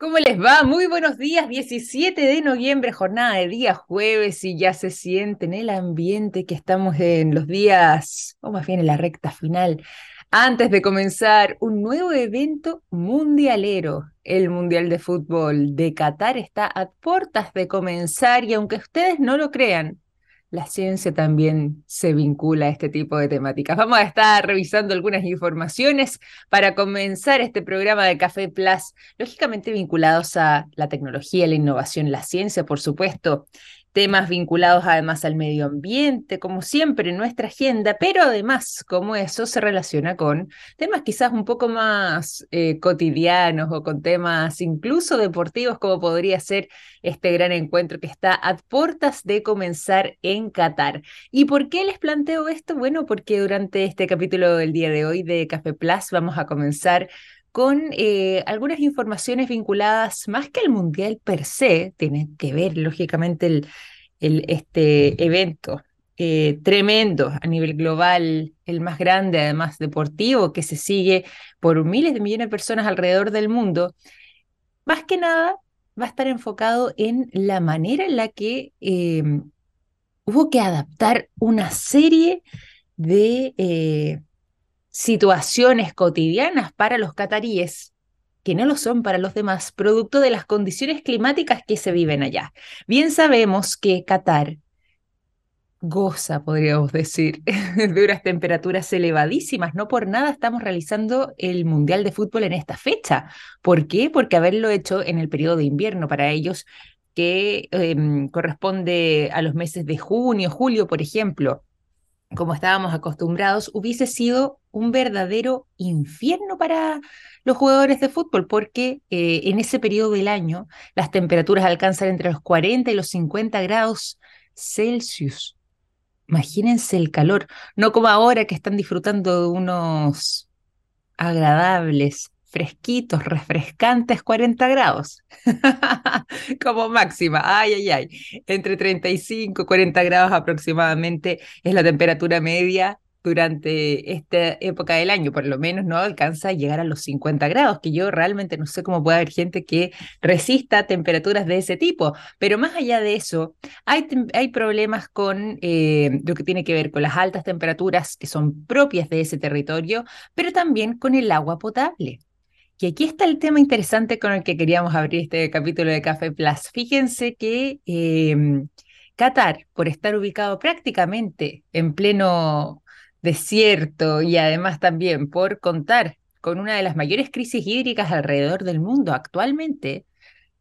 ¿Cómo les va? Muy buenos días, 17 de noviembre, jornada de día jueves y ya se siente en el ambiente que estamos en los días, o más bien en la recta final, antes de comenzar un nuevo evento mundialero. El Mundial de Fútbol de Qatar está a puertas de comenzar y aunque ustedes no lo crean, la ciencia también se vincula a este tipo de temáticas. Vamos a estar revisando algunas informaciones para comenzar este programa de Café Plus, lógicamente vinculados a la tecnología, la innovación, la ciencia, por supuesto, temas vinculados además al medio ambiente, como siempre en nuestra agenda, pero además como eso se relaciona con temas quizás un poco más eh, cotidianos o con temas incluso deportivos, como podría ser este gran encuentro que está a puertas de comenzar en Qatar. ¿Y por qué les planteo esto? Bueno, porque durante este capítulo del día de hoy de Café Plus vamos a comenzar con eh, algunas informaciones vinculadas más que al Mundial per se, tiene que ver lógicamente el, este evento eh, tremendo a nivel global, el más grande además deportivo, que se sigue por miles de millones de personas alrededor del mundo, más que nada va a estar enfocado en la manera en la que em, hubo que adaptar una serie de eh, situaciones cotidianas para los cataríes que no lo son para los demás, producto de las condiciones climáticas que se viven allá. Bien sabemos que Qatar goza, podríamos decir, de unas temperaturas elevadísimas. No por nada estamos realizando el Mundial de Fútbol en esta fecha. ¿Por qué? Porque haberlo hecho en el periodo de invierno para ellos, que em, corresponde a los meses de junio, julio, por ejemplo, como estábamos acostumbrados, hubiese sido un verdadero infierno para los jugadores de fútbol, porque eh, en ese periodo del año las temperaturas alcanzan entre los 40 y los 50 grados Celsius. Imagínense el calor, no como ahora que están disfrutando de unos agradables fresquitos, refrescantes 40 grados, como máxima, ay, ay, ay, entre 35 y 40 grados aproximadamente es la temperatura media durante esta época del año, por lo menos no alcanza a llegar a los 50 grados, que yo realmente no sé cómo puede haber gente que resista temperaturas de ese tipo, pero más allá de eso, hay, hay problemas con eh, lo que tiene que ver con las altas temperaturas que son propias de ese territorio, pero también con el agua potable. Y aquí está el tema interesante con el que queríamos abrir este capítulo de Café Plus. Fíjense que em, Qatar, por estar ubicado prácticamente en pleno desierto y además también por contar con una de las mayores crisis hídricas alrededor del mundo actualmente,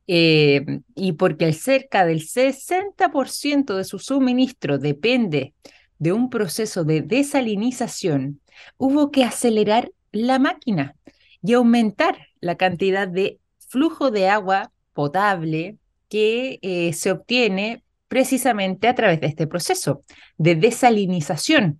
em, y porque cerca del 60% de su suministro depende de un proceso de desalinización, hubo que acelerar la máquina y aumentar la cantidad de flujo de agua potable que eh, se obtiene precisamente a través de este proceso de desalinización,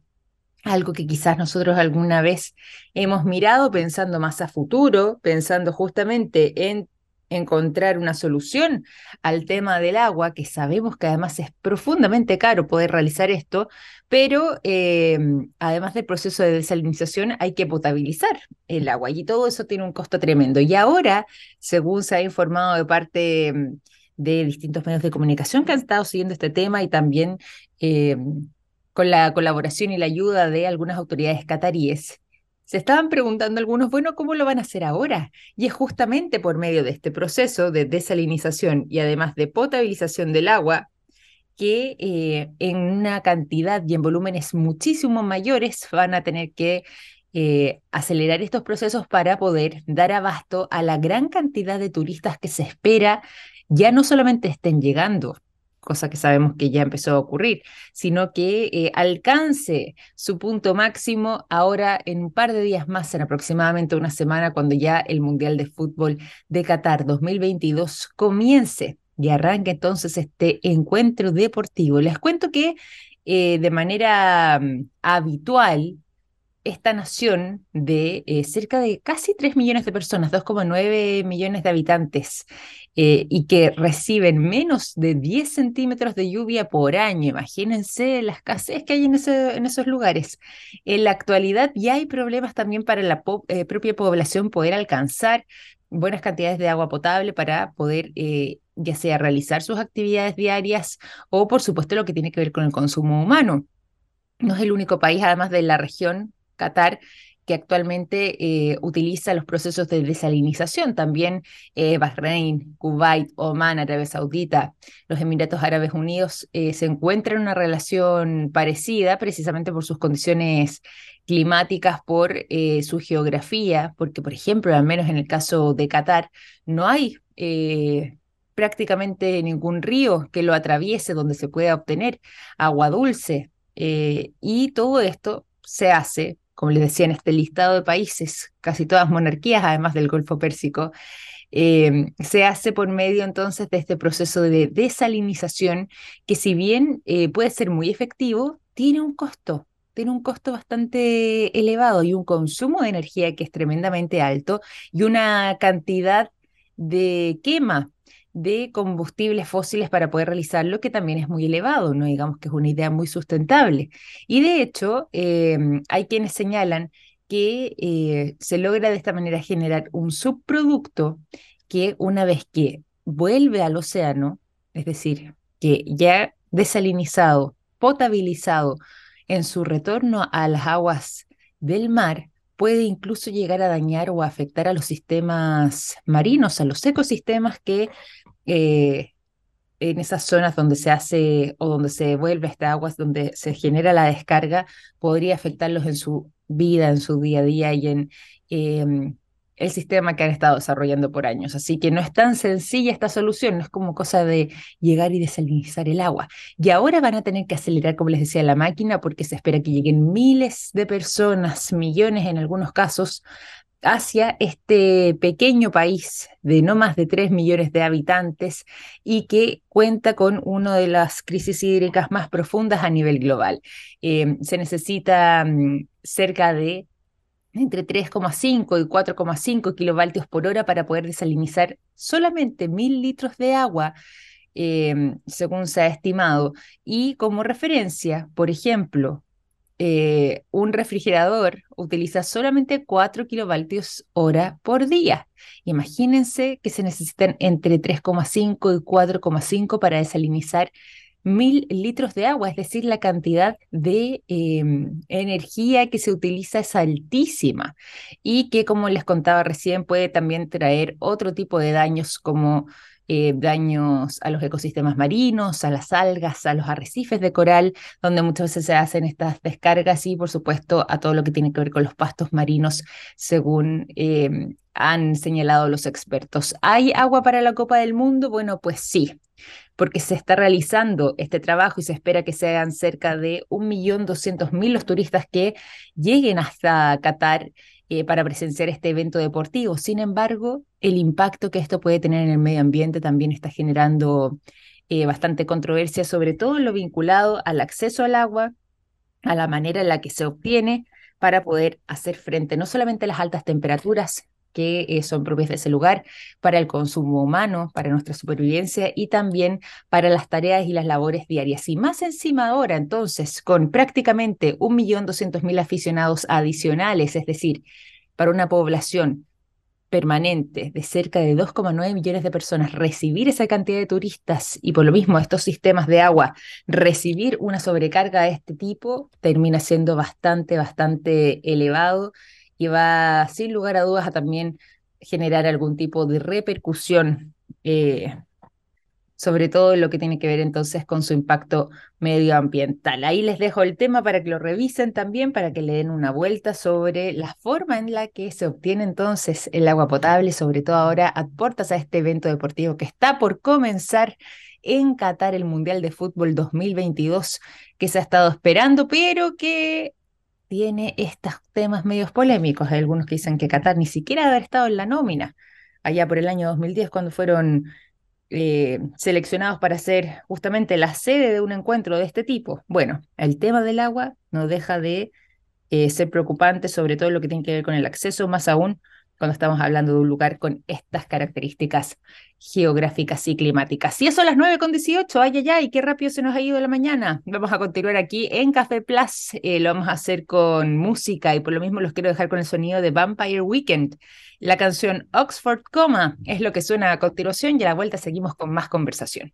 algo que quizás nosotros alguna vez hemos mirado pensando más a futuro, pensando justamente en encontrar una solución al tema del agua, que sabemos que además es profundamente caro poder realizar esto, pero em, además del proceso de desalinización hay que potabilizar el agua y todo eso tiene un costo tremendo. Y ahora, según se ha informado de parte em, de distintos medios de comunicación que han estado siguiendo este tema y también em, con la colaboración y la ayuda de algunas autoridades cataríes, se estaban preguntando algunos, bueno, ¿cómo lo van a hacer ahora? Y es justamente por medio de este proceso de desalinización y además de potabilización del agua que eh, en una cantidad y en volúmenes muchísimo mayores van a tener que eh, acelerar estos procesos para poder dar abasto a la gran cantidad de turistas que se espera ya no solamente estén llegando, cosa que sabemos que ya empezó a ocurrir, sino que eh, alcance su punto máximo ahora en un par de días más, en aproximadamente una semana, cuando ya el Mundial de Fútbol de Qatar 2022 comience y arranque entonces este encuentro deportivo. Les cuento que eh, de manera mm, habitual, esta nación de eh, cerca de casi 3 millones de personas, 2,9 millones de habitantes, eh, y que reciben menos de 10 centímetros de lluvia por año. Imagínense la escasez que hay en, esos lugares. En la actualidad ya hay problemas también para la eh, propia población poder alcanzar buenas cantidades de agua potable para poder ya sea realizar sus actividades diarias o por supuesto lo que tiene que ver con el consumo humano. No es el único país, además de la región, Qatar, que actualmente eh, utiliza los procesos de desalinización. También eh, Bahrein, Kuwait, Oman, Arabia Saudita, los Emiratos Árabes Unidos eh, se encuentran en una relación parecida precisamente por sus condiciones climáticas, por su geografía, porque por ejemplo, al menos en el caso de Qatar, no hay prácticamente ningún río que lo atraviese donde se pueda obtener agua dulce. y todo esto se hace como les decía, en este listado de países, casi todas monarquías, además del Golfo Pérsico, eh, se hace por medio entonces de este proceso de desalinización que si bien eh, puede ser muy efectivo, tiene un costo, tiene un costo bastante elevado y un consumo de energía que es tremendamente alto y una cantidad de quema de combustibles fósiles para poder realizarlo, que también es muy elevado, no digamos que es una idea muy sustentable. Y de hecho, em, hay quienes señalan que eh, se logra de esta manera generar un subproducto que una vez que vuelve al océano, es decir, que ya desalinizado, potabilizado en su retorno a las aguas del mar, puede incluso llegar a dañar o afectar a los sistemas marinos, a los ecosistemas que eh, en esas zonas donde se hace o donde se vuelve esta agua, donde se genera la descarga, podría afectarlos en su vida, en su día a día y en em, el sistema que han estado desarrollando por años. Así que no es tan sencilla esta solución, no es como cosa de llegar y desalinizar el agua. Y ahora van a tener que acelerar, como les decía, la máquina porque se espera que lleguen miles de personas, millones en algunos casos, hacia este pequeño país de no más de 3 millones de habitantes y que cuenta con una de las crisis hídricas más profundas a nivel global. Eh, se necesita mm, cerca de entre 3,5 y 4,5 kilovoltios por hora para poder desalinizar solamente mil litros de agua, eh, según se ha estimado. Y como referencia, por ejemplo, eh, un refrigerador utiliza solamente 4 kilovoltios hora por día. Imagínense que se necesitan entre 3,5 y 4,5 para desalinizar mil litros de agua, es decir, la cantidad de em, energía que se utiliza es altísima. Y que, como les contaba recién, puede también traer otro tipo de daños como eh, daños a los ecosistemas marinos, a las algas, a los arrecifes de coral, donde muchas veces se hacen estas descargas y, por supuesto, a todo lo que tiene que ver con los pastos marinos, según em, han señalado los expertos. ¿Hay agua para la Copa del Mundo? Bueno, pues sí, porque se está realizando este trabajo y se espera que sean cerca de 1.200.000 los turistas que lleguen hasta Qatar eh, para presenciar este evento deportivo. Sin embargo, el impacto que esto puede tener en el medio ambiente también está generando eh, bastante controversia, sobre todo en lo vinculado al acceso al agua, a la manera en la que se obtiene para poder hacer frente no solamente a las altas temperaturas, que eh, son propias de ese lugar para el consumo humano, para nuestra supervivencia y también para las tareas y las labores diarias. Y más encima ahora, entonces, con prácticamente 1.200.000 aficionados adicionales, es decir, para una población permanente de cerca de 2,9 millones de personas, recibir esa cantidad de turistas y por lo mismo estos sistemas de agua, recibir una sobrecarga de este tipo, termina siendo bastante, bastante elevado y va sin lugar a dudas a también generar algún tipo de repercusión, eh, sobre todo en lo que tiene que ver entonces con su impacto medioambiental. Ahí les dejo el tema para que lo revisen también, para que le den una vuelta sobre la forma en la que se obtiene entonces el agua potable, sobre todo ahora aportas a este evento deportivo que está por comenzar en Qatar el Mundial de Fútbol 2022 que se ha estado esperando, pero que tiene estos temas medios polémicos. Hay algunos que dicen que Qatar ni siquiera debe haber estado en la nómina, allá por el año 2010, cuando fueron eh, seleccionados para ser justamente la sede de un encuentro de este tipo. Bueno, el tema del agua no deja de eh, ser preocupante, sobre todo lo que tiene que ver con el acceso, más aún cuando estamos hablando de un lugar con estas características geográficas y climáticas. Y eso a las 9 con 18, ay, ay, ay, qué rápido se nos ha ido la mañana. Vamos a continuar aquí en Café Plus, eh, lo vamos a hacer con música y por lo mismo los quiero dejar con el sonido de Vampire Weekend. La canción Oxford Coma es lo que suena a continuación y a la vuelta seguimos con más conversación.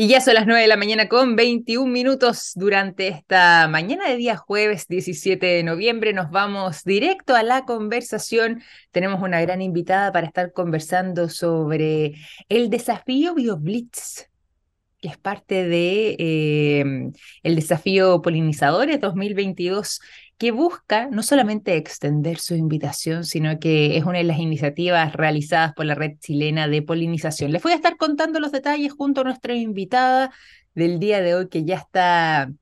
Y ya son las 9 de la mañana con 21 minutos durante esta mañana de día jueves 17 de noviembre. Nos vamos directo a la conversación. Tenemos una gran invitada para estar conversando sobre el desafío BioBlitz que es parte de eh, el desafío Polinizadores 2022 que busca no solamente extender su invitación, sino que es una de las iniciativas realizadas por la Red Chilena de Polinización. Les voy a estar contando los detalles junto a nuestra invitada del día de hoy, que ya está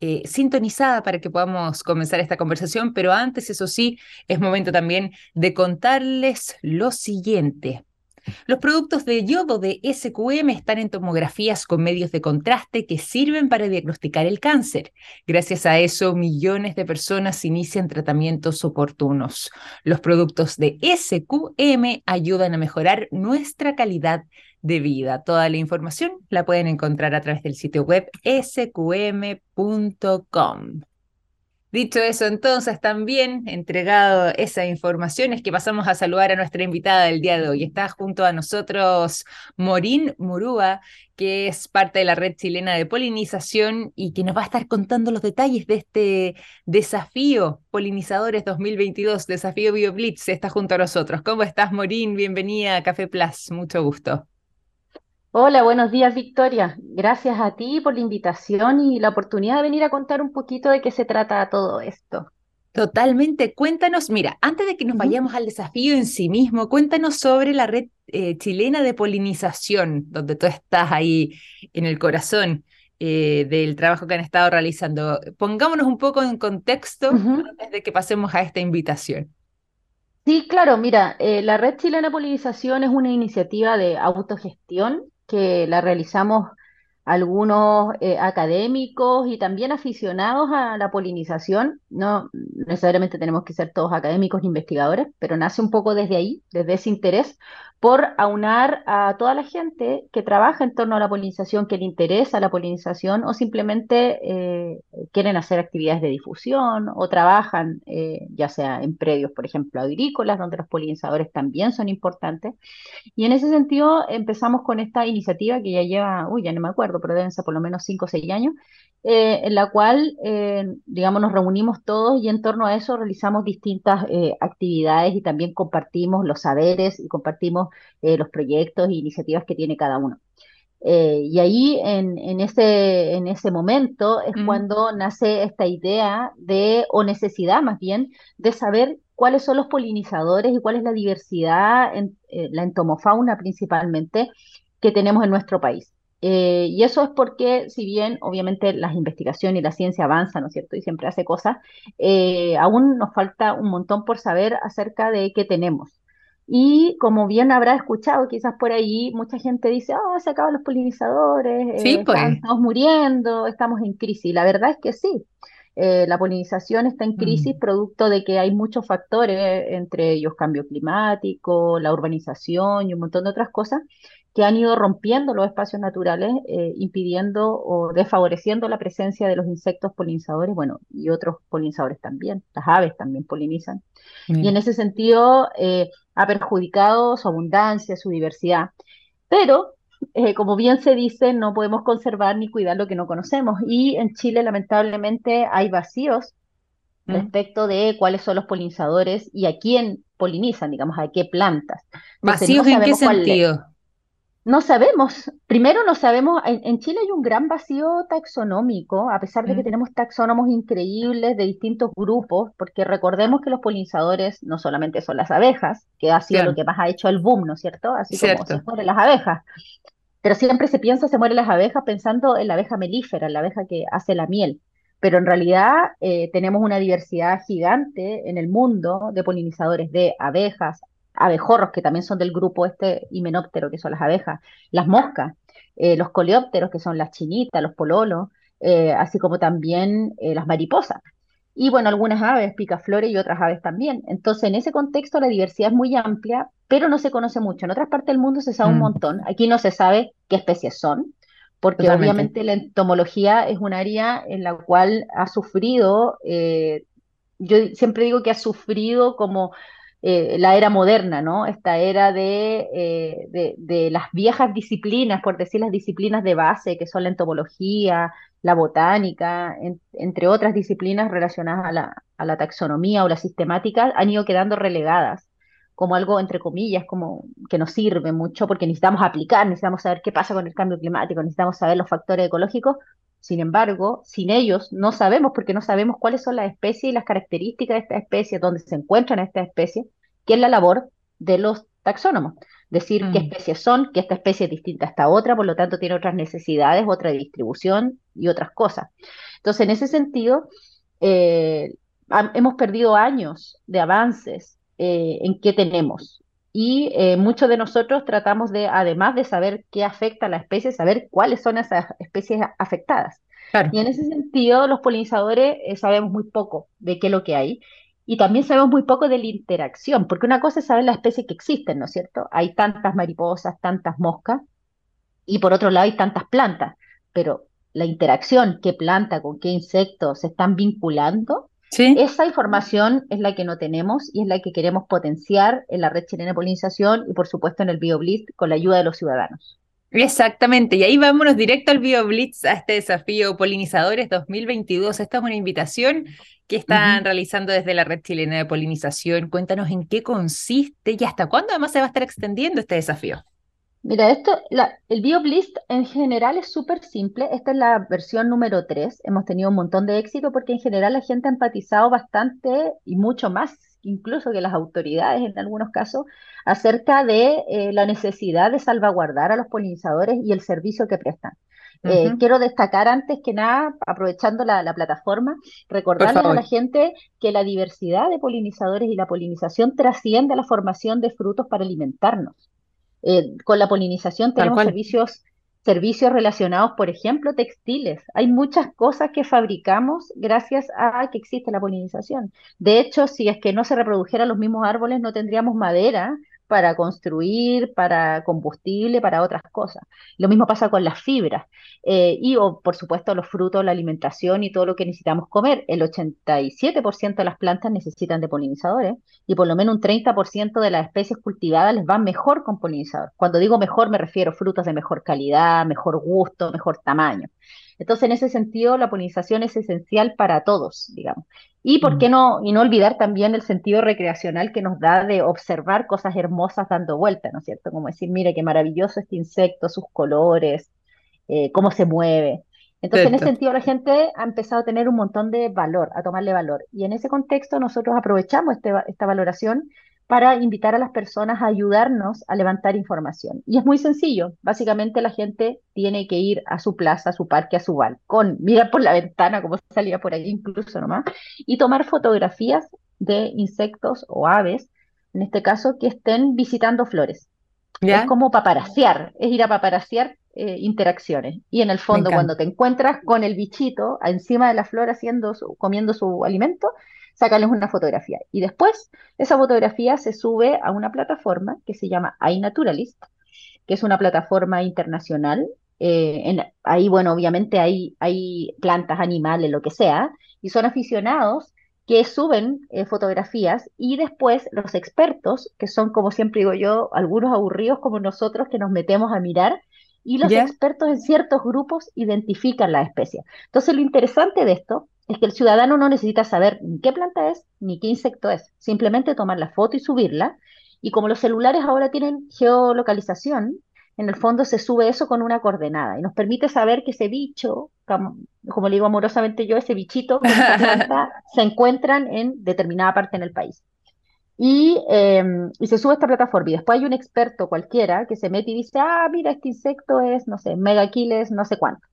eh, sintonizada para que podamos comenzar esta conversación, pero antes, eso sí, es momento también de contarles lo siguiente. Los productos de yodo de SQM están en tomografías con medios de contraste que sirven para diagnosticar el cáncer. Gracias a eso, millones de personas inician tratamientos oportunos. Los productos de SQM ayudan a mejorar nuestra calidad de vida. Toda la información la pueden encontrar a través del sitio web sqm.com. Dicho eso, entonces también entregado esa información es que pasamos a saludar a nuestra invitada del día de hoy. Está junto a nosotros Morín Murúa, que es parte de la red chilena de polinización y que nos va a estar contando los detalles de este desafío Polinizadores 2022, desafío BioBlitz. Está junto a nosotros. ¿Cómo estás, Morín? Bienvenida a Café Plus. Mucho gusto. Hola, buenos días, Victoria. Gracias a ti por la invitación y la oportunidad de venir a contar un poquito de qué se trata todo esto. Totalmente. Cuéntanos, mira, antes de que nos vayamos al desafío en sí mismo, cuéntanos sobre la red eh, chilena de polinización, donde tú estás ahí en el corazón eh, del trabajo que han estado realizando. Pongámonos un poco en contexto antes de que pasemos a esta invitación. Sí, claro, mira, eh, la Red Chilena de Polinización es una iniciativa de autogestión que la realizamos algunos eh, académicos y también aficionados a la polinización. No necesariamente tenemos que ser todos académicos ni investigadores, pero nace un poco desde ahí, desde ese interés, por aunar a toda la gente que trabaja en torno a la polinización, que le interesa la polinización o simplemente eh, quieren hacer actividades de difusión o trabajan eh, ya sea en predios, por ejemplo, agrícolas, donde los polinizadores también son importantes. Y en ese sentido empezamos con esta iniciativa que ya lleva, uy, ya no me acuerdo, pero deben ser por lo menos 5 o 6 años, eh, en la cual, digamos, nos reunimos todos y en torno a eso realizamos distintas actividades y también compartimos los saberes y compartimos eh, los proyectos e iniciativas que tiene cada uno. Eh, y ahí, en, en, ese, en ese momento, es mm. cuando nace esta idea de, o necesidad más bien, de saber cuáles son los polinizadores y cuál es la diversidad, en, eh, la entomofauna principalmente, que tenemos en nuestro país. y eso es porque, si bien obviamente las investigaciones y la ciencia avanzan, ¿no es cierto? Y siempre hace cosas, aún nos falta un montón por saber acerca de qué tenemos. Y como bien habrá escuchado, quizás por ahí mucha gente dice, oh, se acaban los polinizadores, sí, eh, pues. estamos muriendo, estamos en crisis. La verdad es que sí, eh, la polinización está en crisis mm. producto de que hay muchos factores, entre ellos cambio climático, la urbanización y un montón de otras cosas, que han ido rompiendo los espacios naturales, eh, impidiendo o desfavoreciendo la presencia de los insectos polinizadores, bueno, y otros polinizadores también, las aves también polinizan. Y en ese sentido eh, ha perjudicado su abundancia, su diversidad. Pero, eh, como bien se dice, no podemos conservar ni cuidar lo que no conocemos. Y en Chile, lamentablemente, hay vacíos mm. respecto de cuáles son los polinizadores y a quién polinizan, digamos, a qué plantas. ¿Vacíos en qué sentido? No sabemos, primero no sabemos, en, Chile hay un gran vacío taxonómico, a pesar de que mm. tenemos taxónomos increíbles de distintos grupos, porque recordemos que los polinizadores no solamente son las abejas, que ha sido lo que más ha hecho el boom, ¿no es cierto? Así como se mueren las abejas. Pero siempre se piensa, se mueren las abejas pensando en la abeja melífera, en la abeja que hace la miel. Pero en realidad eh, tenemos una diversidad gigante en el mundo de polinizadores de abejas, abejorros, que también son del grupo este himenóptero, que son las abejas, las moscas, eh, los coleópteros, que son las chinitas, los pololos, eh, así como también eh, las mariposas. y bueno, algunas aves, picaflores y otras aves también. Entonces, en ese contexto la diversidad es muy amplia, pero no se conoce mucho. En otras partes del mundo se sabe un mm. montón. Aquí no se sabe qué especies son, porque obviamente la entomología es un área en la cual ha sufrido, yo siempre digo que ha sufrido como eh, la era moderna, ¿no? Esta era eh, de, de, las viejas disciplinas, por decir las disciplinas de base, que son la entomología, la botánica, entre otras disciplinas relacionadas a la, taxonomía o la sistemática, han ido quedando relegadas como algo, entre comillas, como que nos sirve mucho porque necesitamos aplicar, necesitamos saber qué pasa con el cambio climático, necesitamos saber los factores ecológicos. Sin embargo, sin ellos no sabemos porque no sabemos cuáles son las especies y las características de esta especie, dónde se encuentran estas especies, que es la labor de los taxónomos. Decir qué mm. especies son, que esta especie es distinta a esta otra, por lo tanto tiene otras necesidades, otra distribución y otras cosas. Entonces, en ese sentido, eh, hemos perdido años de avances eh, en qué tenemos. Y eh, muchos de nosotros tratamos de, además de saber qué afecta a la especie, saber cuáles son esas especies afectadas. Y en ese sentido, los polinizadores sabemos muy poco de qué es lo que hay. Y también sabemos muy poco de la interacción, porque una cosa es saber las especies que existen, ¿no es cierto? Hay tantas mariposas, tantas moscas, y por otro lado hay tantas plantas, pero la interacción, qué planta, con qué insectos se están vinculando, esa información es la que no tenemos y es la que queremos potenciar en la red chilena de polinización y por supuesto en el BioBlitz con la ayuda de los ciudadanos. Exactamente, y ahí vámonos directo al BioBlitz, a este desafío Polinizadores 2022. Esta es una invitación que están realizando desde la Red Chilena de Polinización. Cuéntanos en qué consiste y hasta cuándo además se va a estar extendiendo este desafío. Mira, esto, el BioBlitz en general es súper simple. Esta es la versión número 3. Hemos tenido un montón de éxito porque en general la gente ha empatizado bastante y mucho más incluso que las autoridades en algunos casos, acerca de eh, la necesidad de salvaguardar a los polinizadores y el servicio que prestan. Eh, quiero destacar antes que nada, aprovechando la, plataforma, recordarle a la gente que la diversidad de polinizadores y la polinización trasciende a la formación de frutos para alimentarnos. Eh, con la polinización tenemos servicios servicios relacionados, por ejemplo, textiles. Hay muchas cosas que fabricamos gracias a que existe la polinización. De hecho, si es que no se reprodujeran los mismos árboles, no tendríamos madera para construir, para combustible, para otras cosas. Lo mismo pasa con las fibras. Eh, y, por supuesto, los frutos, la alimentación y todo lo que necesitamos comer. El 87% de las plantas necesitan de polinizadores y por lo menos un 30% de las especies cultivadas les van mejor con polinizador. Cuando digo mejor, me refiero a frutos de mejor calidad, mejor gusto, mejor tamaño. Entonces, en ese sentido, la polinización es esencial para todos, digamos. Y por qué no, y no olvidar también el sentido recreacional que nos da de observar cosas hermosas dando vuelta, ¿no es cierto? Como decir, mire qué maravilloso este insecto, sus colores, eh, cómo se mueve. Entonces, en ese sentido, la gente ha empezado a tener un montón de valor, a tomarle valor. Y en ese contexto, nosotros aprovechamos este, esta valoración para invitar a las personas a ayudarnos a levantar información. Y es muy sencillo. Básicamente la gente tiene que ir a su plaza, a su parque, a su balcón, mirar por la ventana, como salía por ahí incluso nomás, y tomar fotografías de insectos o aves, en este caso, que estén visitando flores. Es como paparasear, es ir a paparasear eh, interacciones. Y en el fondo, cuando te encuentras con el bichito encima de la flor haciendo comiendo su alimento, sacarles una fotografía. Y después esa fotografía se sube a una plataforma que se llama iNaturalist, que es una plataforma internacional. Eh, ahí, bueno, obviamente hay, hay plantas, animales, lo que sea, y son aficionados que suben eh, fotografías y después los expertos, que son como siempre digo yo, algunos aburridos como nosotros que nos metemos a mirar, y los expertos en ciertos grupos identifican la especie. Entonces lo interesante de esto es que el ciudadano no necesita saber ni qué planta es ni qué insecto es, simplemente tomar la foto y subirla. Y como los celulares ahora tienen geolocalización, en el fondo se sube eso con una coordenada y nos permite saber que ese bicho, como, le digo amorosamente yo, ese bichito se encuentran en determinada parte en el país. Y, em, y, se sube a esta plataforma y después hay un experto cualquiera que se mete y dice, ah, mira, este insecto es, no sé, megaquiles, no sé cuánto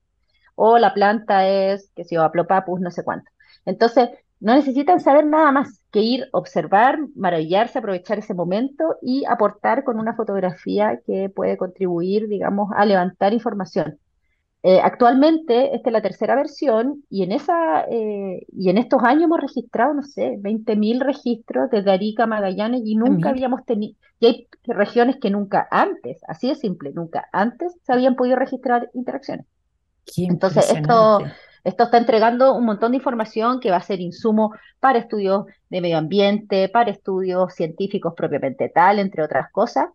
o la planta es, que se yo, Aplopapus, no sé cuánto. Entonces, no necesitan saber nada más que ir, observar, maravillarse, aprovechar ese momento y aportar con una fotografía que puede contribuir, digamos, a levantar información. Eh, actualmente, esta es la tercera versión y en, esa, eh, y en estos años hemos registrado, no sé, 20.000 registros desde Arica Magallanes y nunca habíamos tenido, y hay regiones que nunca antes, así de simple, nunca antes se habían podido registrar interacciones. Entonces, esto, esto está entregando un montón de información que va a ser insumo para estudios de medio ambiente, para estudios científicos propiamente tal, entre otras cosas.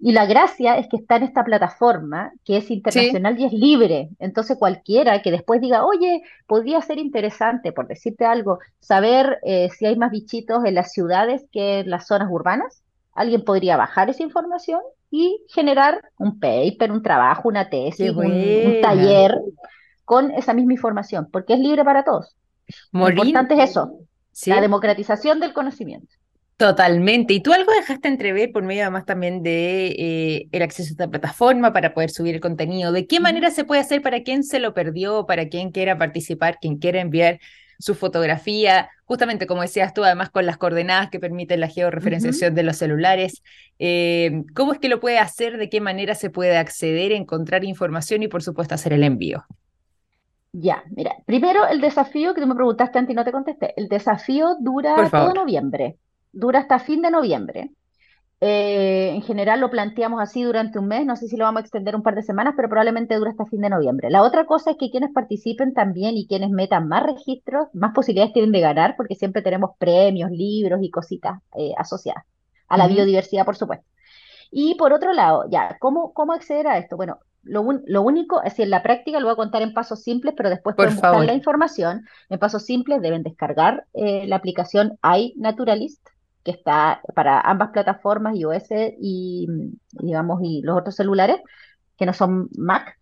Y la gracia es que está en esta plataforma que es internacional y es libre. Entonces cualquiera que después diga, oye, podría ser interesante, por decirte algo, saber eh, si hay más bichitos en las ciudades que en las zonas urbanas, alguien podría bajar esa información y generar un paper, un trabajo, una tesis, un, taller con esa misma información, porque es libre para todos. Lo importante es eso, la democratización del conocimiento. Totalmente. Y tú algo dejaste entrever por medio además también de eh, el acceso a esta plataforma para poder subir el contenido. ¿De qué manera se puede hacer para quien se lo perdió, para quien quiera participar, quien quiera enviar su fotografía? Justamente como decías tú, además con las coordenadas que permiten la georreferenciación de los celulares. Eh, ¿Cómo es que lo puede hacer? ¿De qué manera se puede acceder, encontrar información y por supuesto hacer el envío? Ya, mira, primero el desafío que tú me preguntaste antes y no te contesté. El desafío dura todo noviembre dura hasta fin de noviembre. Eh, en general lo planteamos así durante un mes, no sé si lo vamos a extender un par de semanas, pero probablemente dura hasta fin de noviembre. La otra cosa es que quienes participen también y quienes metan más registros, más posibilidades tienen de ganar, porque siempre tenemos premios, libros y cositas eh, asociadas a la biodiversidad, por supuesto. Y por otro lado, ya, ¿cómo, cómo acceder a esto? Bueno, lo, único, es en la práctica lo voy a contar en pasos simples, pero después pueden buscar la información. En pasos simples deben descargar eh, la aplicación iNaturalist, que está para ambas plataformas, iOS y, digamos, y los otros celulares, que no son Mac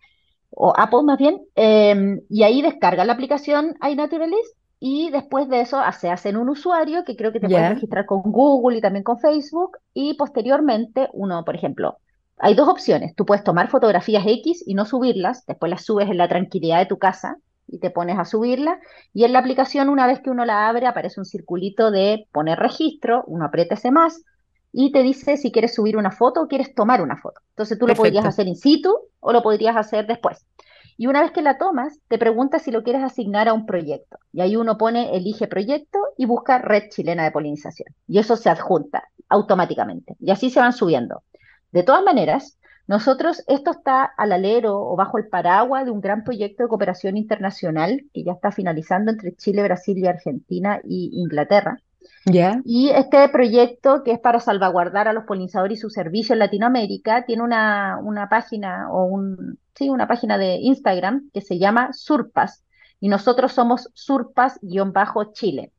o Apple más bien, em, y ahí descarga la aplicación iNaturalist y después de eso se hacen un usuario que creo que te puedes registrar con Google y también con Facebook y posteriormente uno, por ejemplo, hay dos opciones, tú puedes tomar fotografías X y no subirlas, después las subes en la tranquilidad de tu casa y te pones a subirla. Y en la aplicación, una vez que uno la abre, aparece un circulito de poner registro, uno aprieta ese más y te dice si quieres subir una foto o quieres tomar una foto. Entonces tú lo podrías hacer in situ o lo podrías hacer después. Y una vez que la tomas, te pregunta si lo quieres asignar a un proyecto. Y ahí uno pone elige proyecto y busca red chilena de polinización. Y eso se adjunta automáticamente. Y así se van subiendo. De todas maneras, nosotros, esto está al alero o bajo el paraguas de un gran proyecto de cooperación internacional que ya está finalizando entre Chile, Brasil y Argentina y Inglaterra. Y este proyecto, que es para salvaguardar a los polinizadores y su servicio en Latinoamérica, tiene una, una página o un, sí, una página de Instagram que se llama Surpas. Y nosotros somos Surpas-Chile.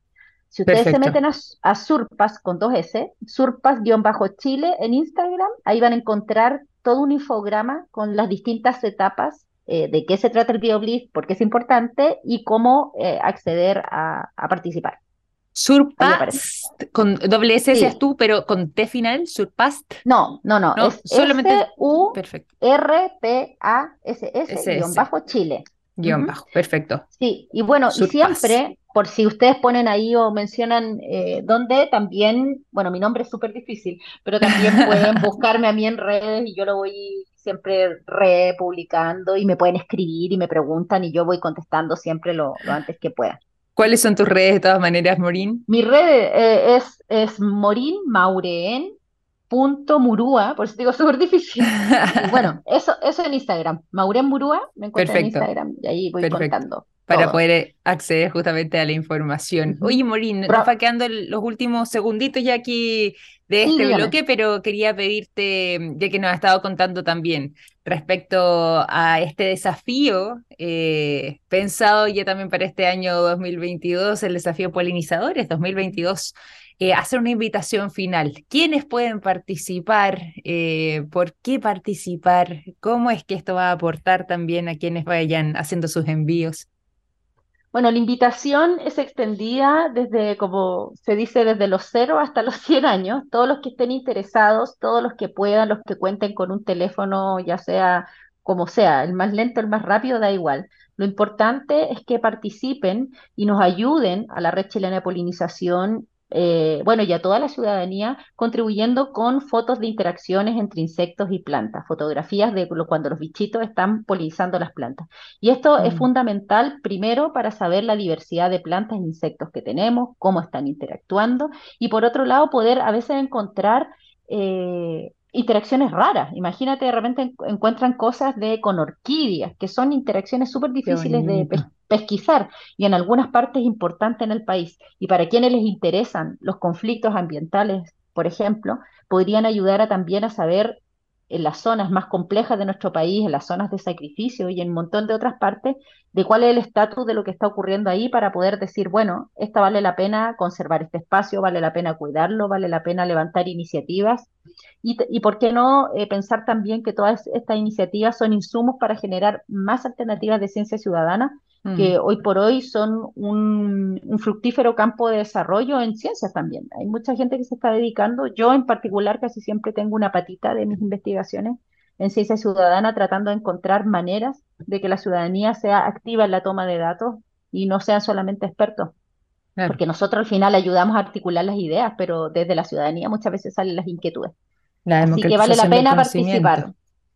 Si ustedes se meten a, Surpas con dos S, Surpas-Chile en Instagram, ahí van a encontrar todo un infograma con las distintas etapas eh, de qué se trata el BioBliss, por qué es importante y cómo eh, acceder a, participar. Surpast, con doble S decías tú, pero con T final, Surpast. No, no, no, es solamente U R P A S S guion bajo Chile. Guión bajo, perfecto. Sí, y bueno, y siempre por si ustedes ponen ahí o mencionan eh, dónde, también, bueno, mi nombre es súper difícil, pero también pueden buscarme a mí en redes y yo lo voy siempre republicando y me pueden escribir y me preguntan y yo voy contestando siempre lo, antes que pueda. ¿Cuáles son tus redes de todas maneras, Morín? Mi red eh, es, es Morín Maureen punto Murúa, por eso digo súper difícil. bueno, eso, eso en Instagram. Maureen Murúa, me encuentro en Instagram y ahí voy contando para poder acceder justamente a la información. Oye, Morín, nos va quedando los últimos segunditos ya aquí de este bloque, pero quería pedirte, ya que nos has estado contando también respecto a este desafío eh, pensado ya también para este año 2022, el desafío polinizadores 2022. Eh, hacer una invitación final. ¿Quiénes pueden participar? Eh, ¿Por qué participar? ¿Cómo es que esto va a aportar también a quienes vayan haciendo sus envíos? Bueno, la invitación es extendida desde, como se dice, desde los cero hasta los 100 años. Todos los que estén interesados, todos los que puedan, los que cuenten con un teléfono, ya sea como sea, el más lento, el más rápido, da igual. Lo importante es que participen y nos ayuden a la red chilena de polinización eh, bueno, y a toda la ciudadanía, contribuyendo con fotos de interacciones entre insectos y plantas, fotografías de cuando los bichitos están polinizando las plantas. Y esto es Mm. fundamental, primero, para saber la diversidad de plantas e insectos que tenemos, cómo están interactuando, y por otro lado, poder a veces encontrar eh, interacciones raras. Imagínate, de repente en- encuentran cosas de con orquídeas, que son interacciones súper difíciles de pes- pesquisar y en algunas partes importantes en el país. Y para quienes les interesan los conflictos ambientales, por ejemplo, podrían ayudar a, también a saber en las zonas más complejas de nuestro país, en las zonas de sacrificio y en un montón de otras partes, de cuál es el estatus de lo que está ocurriendo ahí para poder decir, bueno, esta vale la pena conservar este espacio, vale la pena cuidarlo, vale la pena levantar iniciativas y, y por qué no eh, pensar también que todas estas iniciativas son insumos para generar más alternativas de ciencia ciudadana Mm. que hoy por hoy son un, un fructífero campo de desarrollo en ciencias también. Hay mucha gente que se está dedicando, yo en particular casi siempre tengo una patita de mis investigaciones en ciencia ciudadana tratando de encontrar maneras de que la ciudadanía sea activa en la toma de datos y no sean solamente expertos, Claro. porque nosotros al final ayudamos a articular las ideas, pero desde la ciudadanía muchas veces salen las inquietudes. La Así que vale la pena participar.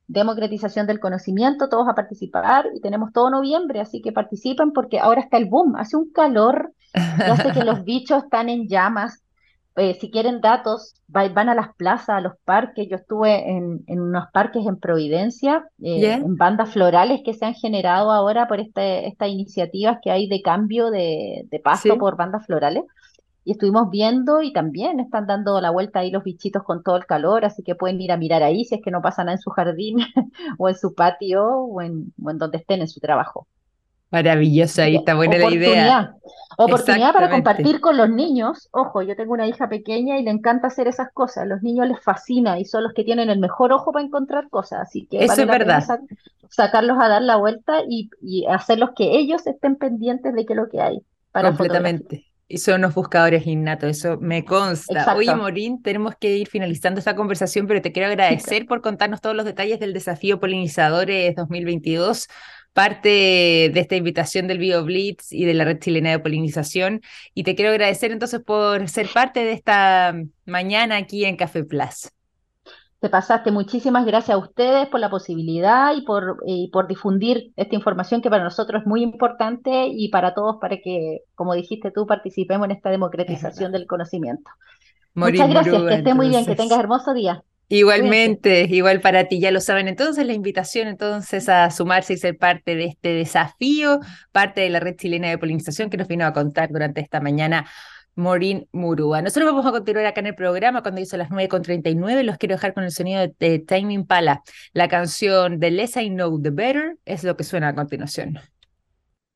Democratización del conocimiento, todos a participar y tenemos todo noviembre, así que participen porque ahora está el boom, hace un calor hace que los bichos están en llamas. Eh, si quieren datos, va- van a las plazas, a los parques. Yo estuve en, en unos parques en Providencia, eh, en bandas florales que se han generado ahora por este, estas iniciativas que hay de cambio de, de pasto Sí. por bandas florales. Y estuvimos viendo y también están dando la vuelta ahí los bichitos con todo el calor, así que pueden ir a mirar ahí si es que no pasa nada en su jardín o en su patio o en, o en donde estén en su trabajo. Maravilloso, ahí que está buena la idea. oportunidad, para compartir con los niños. Ojo, yo tengo una hija pequeña y le encanta hacer esas cosas. Los niños les fascina y son los que tienen el mejor ojo para encontrar cosas, así que Eso vale es la verdad. sa- sacarlos a dar la vuelta y, y hacerlos que ellos estén pendientes de qué es lo que hay para. Completamente. Y son unos buscadores innatos, eso me consta. Oye, Exacto. Morín, tenemos que ir finalizando esta conversación, pero te quiero agradecer por contarnos todos los detalles del desafío Polinizadores 2022, parte de esta invitación del BioBlitz y de la Red Chilena de Polinización. Y te quiero agradecer entonces por ser parte de esta mañana aquí en Café Plus. Te pasaste. Muchísimas gracias a ustedes por la posibilidad y por, y por difundir esta información que para nosotros es muy importante y para todos para que, como dijiste tú, participemos en esta Es democratización del conocimiento. Muchas gracias, que Murúa, esté muy bien, que tengas hermoso día. Igualmente, igual para ti, ya lo saben. Entonces, la invitación entonces a sumarse y ser parte de este desafío, parte de la red chilena de polinización que nos vino a contar durante esta mañana Morín Murúa. Nosotros vamos a continuar acá en el programa cuando hizo las 9.39. Los quiero dejar con el sonido de, de Time Impala. La canción The Less I Know, The Better es lo que suena a continuación.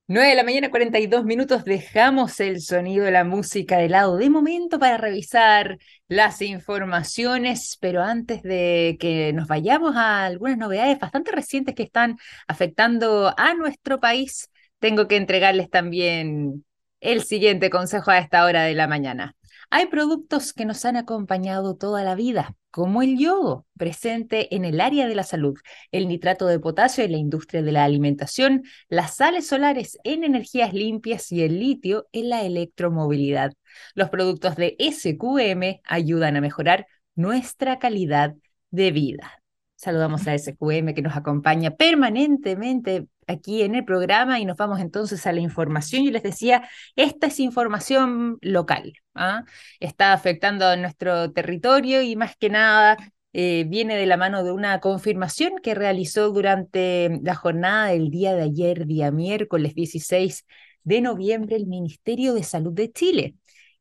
9 de la mañana, 42 minutos, dejamos el sonido de la música de lado de momento para revisar las informaciones, pero antes de que nos vayamos a algunas novedades bastante recientes que están afectando a nuestro país, tengo que entregarles también el siguiente consejo a esta hora de la mañana. Hay productos que nos han acompañado toda la vida, como el yodo, presente en el área de la salud, el nitrato de potasio en la industria de la alimentación, las sales solares en energías limpias y el litio en la electromovilidad. Los productos de SQM ayudan a mejorar nuestra calidad de vida. Saludamos a SQM que nos acompaña permanentemente aquí en el programa y nos vamos entonces a la información. Yo les decía, esta es información local, ¿ah? está afectando a nuestro territorio y más que nada eh, viene de la mano de una confirmación que realizó durante la jornada del día de ayer, día miércoles 16 de noviembre, el Ministerio de Salud de Chile,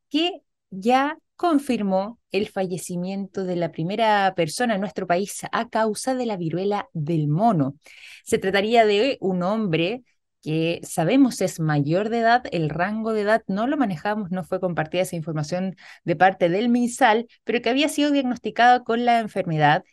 que ya confirmó el fallecimiento de la primera persona en nuestro país a causa de la viruela del mono. Se trataría de un hombre que sabemos es mayor de edad, el rango de edad no lo manejamos, no fue compartida esa información de parte del MinSal, pero que había sido diagnosticado con la enfermedad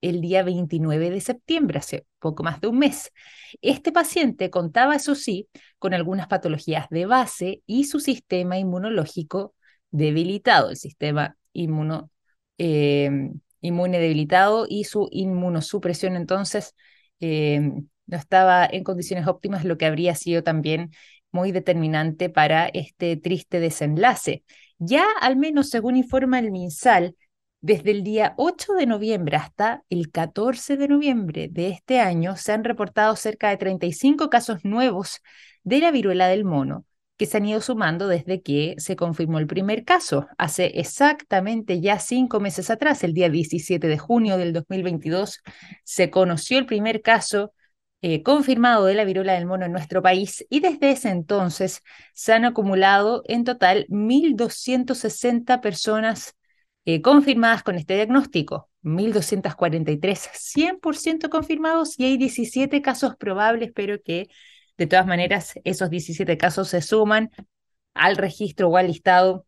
el día 29 de septiembre, hace poco más de un mes. Este paciente contaba, eso sí, con algunas patologías de base y su sistema inmunológico debilitado, el sistema inmuno, eh, inmune debilitado y su inmunosupresión entonces eh, no estaba en condiciones óptimas, lo que habría sido también muy determinante para este triste desenlace. Ya al menos según informa el MinSal, desde el día 8 de noviembre hasta el 14 de noviembre de este año se han reportado cerca de 35 casos nuevos de la viruela del mono, que se han ido sumando desde que se confirmó el primer caso, hace exactamente ya cinco meses atrás, el día 17 de junio del 2022, se conoció el primer caso eh, confirmado de la viruela del mono en nuestro país y desde ese entonces se han acumulado en total 1.260 personas eh, confirmadas con este diagnóstico, 1.243 100% confirmados y hay 17 casos probables, pero que de todas maneras esos 17 casos se suman al registro o al listado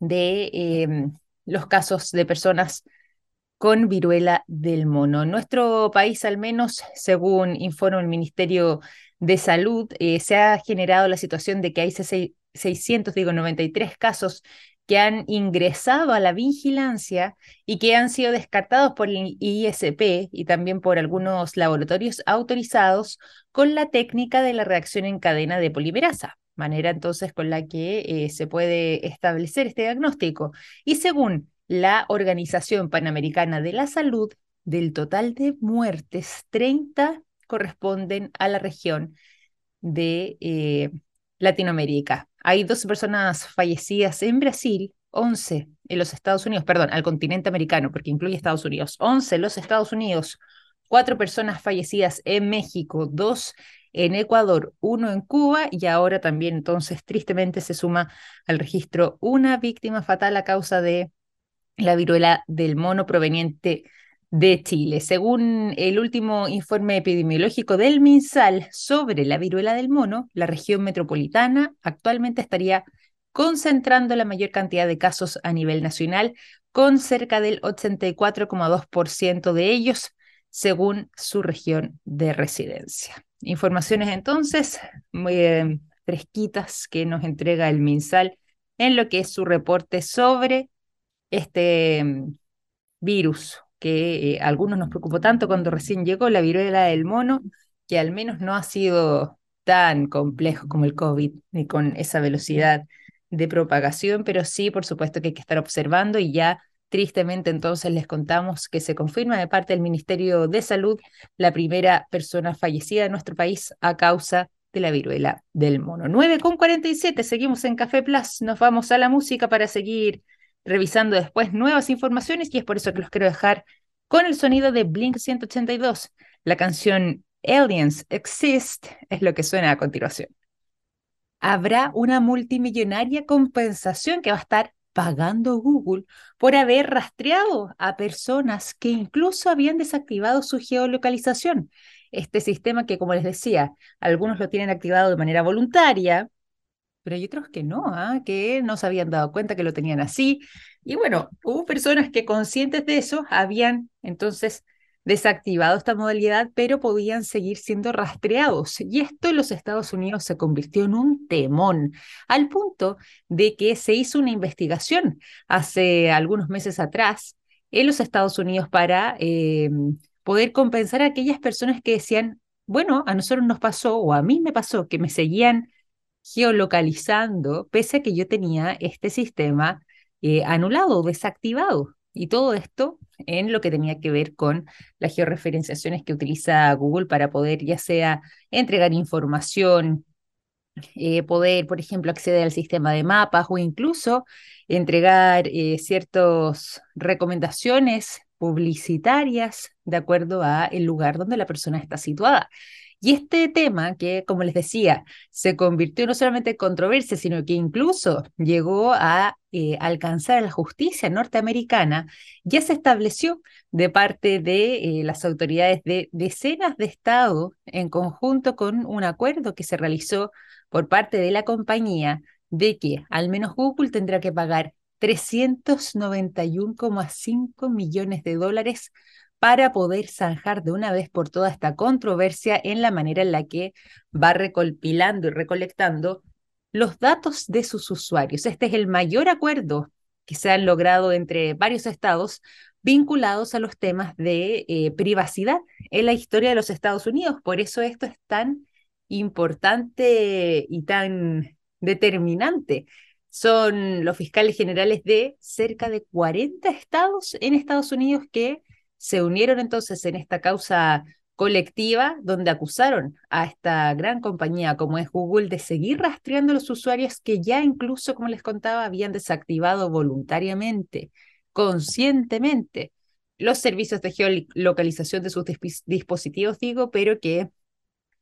de em, los casos de personas con viruela del mono. nuestro país, al menos, según informa el Ministerio de Salud, eh, se ha generado la situación de que hay 600, digo, 93 casos que han ingresado a la vigilancia y que han sido descartados por el ISP y también por algunos laboratorios autorizados con la técnica de la reacción en cadena de polimerasa, manera entonces con la que eh, se puede establecer este diagnóstico. Y según la Organización Panamericana de la Salud, del total de muertes, 30 corresponden a la región de eh, Latinoamérica. Hay 12 personas fallecidas en Brasil, 11 en los Estados Unidos, perdón, al continente americano, porque incluye Estados Unidos, 11 en los Estados Unidos, 4 personas fallecidas en México, 2 en Ecuador, 1 en Cuba y ahora también entonces tristemente se suma al registro una víctima fatal a causa de la viruela del mono proveniente de Chile. Según el último informe epidemiológico del MinSal sobre la viruela del mono, la región metropolitana actualmente estaría concentrando la mayor cantidad de casos a nivel nacional, con cerca del 84,2% de ellos, según su región de residencia. Informaciones entonces muy eh, fresquitas que nos entrega el MinSal en lo que es su reporte sobre este mm, virus que eh, a algunos nos preocupó tanto cuando recién llegó la viruela del mono, que al menos no ha sido tan complejo como el COVID, ni con esa velocidad de propagación, pero sí, por supuesto que hay que estar observando y ya tristemente entonces les contamos que se confirma de parte del Ministerio de Salud la primera persona fallecida en nuestro país a causa de la viruela del mono. 9 con 47, seguimos en Café Plus, nos vamos a la música para seguir revisando después nuevas informaciones y es por eso que los quiero dejar con el sonido de Blink 182. La canción Aliens Exist es lo que suena a continuación. Habrá una multimillonaria compensación que va a estar pagando Google por haber rastreado a personas que incluso habían desactivado su geolocalización. Este sistema que, como les decía, algunos lo tienen activado de manera voluntaria, pero hay otros que no, ¿ah? que no se habían dado cuenta que lo tenían así. Y bueno, hubo personas que conscientes de eso habían entonces desactivado esta modalidad, pero podían seguir siendo rastreados. Y esto en los Estados Unidos se convirtió en un temón, al punto de que se hizo una investigación hace algunos meses atrás en los Estados Unidos para eh, poder compensar a aquellas personas que decían, bueno, a nosotros nos pasó o a mí me pasó que me seguían geolocalizando, pese a que yo tenía este sistema eh, anulado desactivado. Y todo esto en lo que tenía que ver con las georreferenciaciones que utiliza Google para poder ya sea entregar información, eh, poder, por ejemplo, acceder al sistema de mapas o incluso entregar eh, ciertas recomendaciones publicitarias de acuerdo a el lugar donde la persona está situada. Y este tema, que como les decía, se convirtió no solamente en controversia, sino que incluso llegó a eh, alcanzar a la justicia norteamericana, ya se estableció de parte de eh, las autoridades de decenas de estados en conjunto con un acuerdo que se realizó por parte de la compañía de que al menos Google tendrá que pagar 391,5 millones de dólares para poder zanjar de una vez por toda esta controversia en la manera en la que va recopilando y recolectando los datos de sus usuarios. Este es el mayor acuerdo que se han logrado entre varios estados vinculados a los temas de eh, privacidad en la historia de los Estados Unidos. Por eso esto es tan importante y tan determinante son los fiscales generales de cerca de 40 estados en Estados Unidos que se unieron entonces en esta causa colectiva donde acusaron a esta gran compañía como es Google de seguir rastreando a los usuarios que ya incluso, como les contaba, habían desactivado voluntariamente, conscientemente, los servicios de geolocalización de sus dispositivos, digo, pero que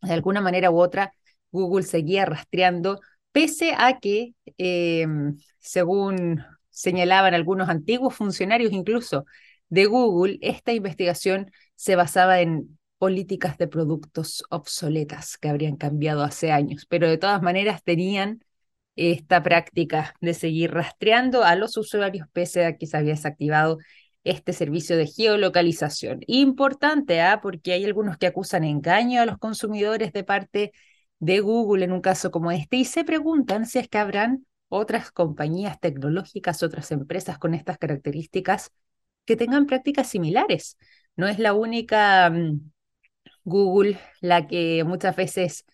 de alguna manera u otra Google seguía rastreando pese a que, em, según señalaban algunos antiguos funcionarios incluso de Google, esta investigación se basaba en políticas de productos obsoletas que habrían cambiado hace años, pero de todas maneras tenían esta práctica de seguir rastreando a los usuarios pese a que se había desactivado este servicio de geolocalización. Importante, ¿ah? porque hay algunos que acusan engaño a los consumidores de parte de Google en un caso como este y se preguntan si es que habrán otras compañías tecnológicas, otras empresas con estas características que tengan prácticas similares. No es la única mm, Google la que muchas veces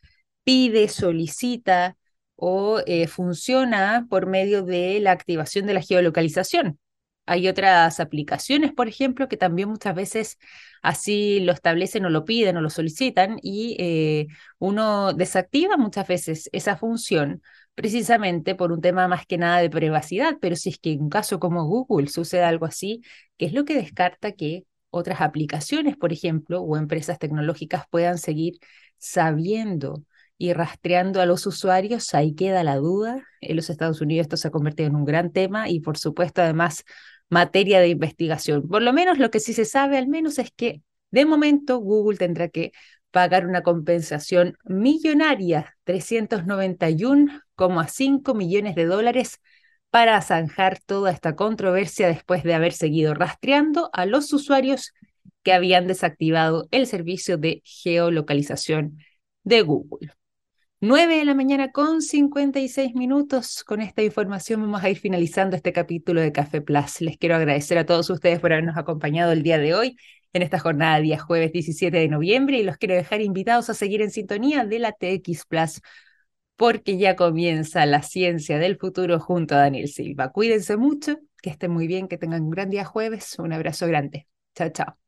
pide, solicita o eh, funciona por medio de la activación de la geolocalización. Hay otras aplicaciones, por ejemplo, que también muchas veces así lo establecen o lo piden o lo solicitan y eh, uno desactiva muchas veces esa función precisamente por un tema más que nada de privacidad, pero si es que en un caso como Google sucede algo así, ¿qué es lo que descarta que otras aplicaciones, por ejemplo, o empresas tecnológicas puedan seguir sabiendo y rastreando a los usuarios, ahí queda la duda. En los Estados Unidos esto se ha convertido en un gran tema y por supuesto además materia de investigación. Por lo menos lo que sí se sabe al menos es que de momento Google tendrá que pagar una compensación millonaria, 391,5 millones de dólares, para zanjar toda esta controversia después de haber seguido rastreando a los usuarios que habían desactivado el servicio de geolocalización de Google. 9 de la mañana con 56 minutos. Con esta información vamos a ir finalizando este capítulo de Café Plus. Les quiero agradecer a todos ustedes por habernos acompañado el día de hoy en esta jornada día jueves 17 de noviembre y los quiero dejar invitados a seguir en sintonía de la TX Plus porque ya comienza la ciencia del futuro junto a Daniel Silva. Cuídense mucho, que estén muy bien, que tengan un gran día jueves. Un abrazo grande. Chao, chao.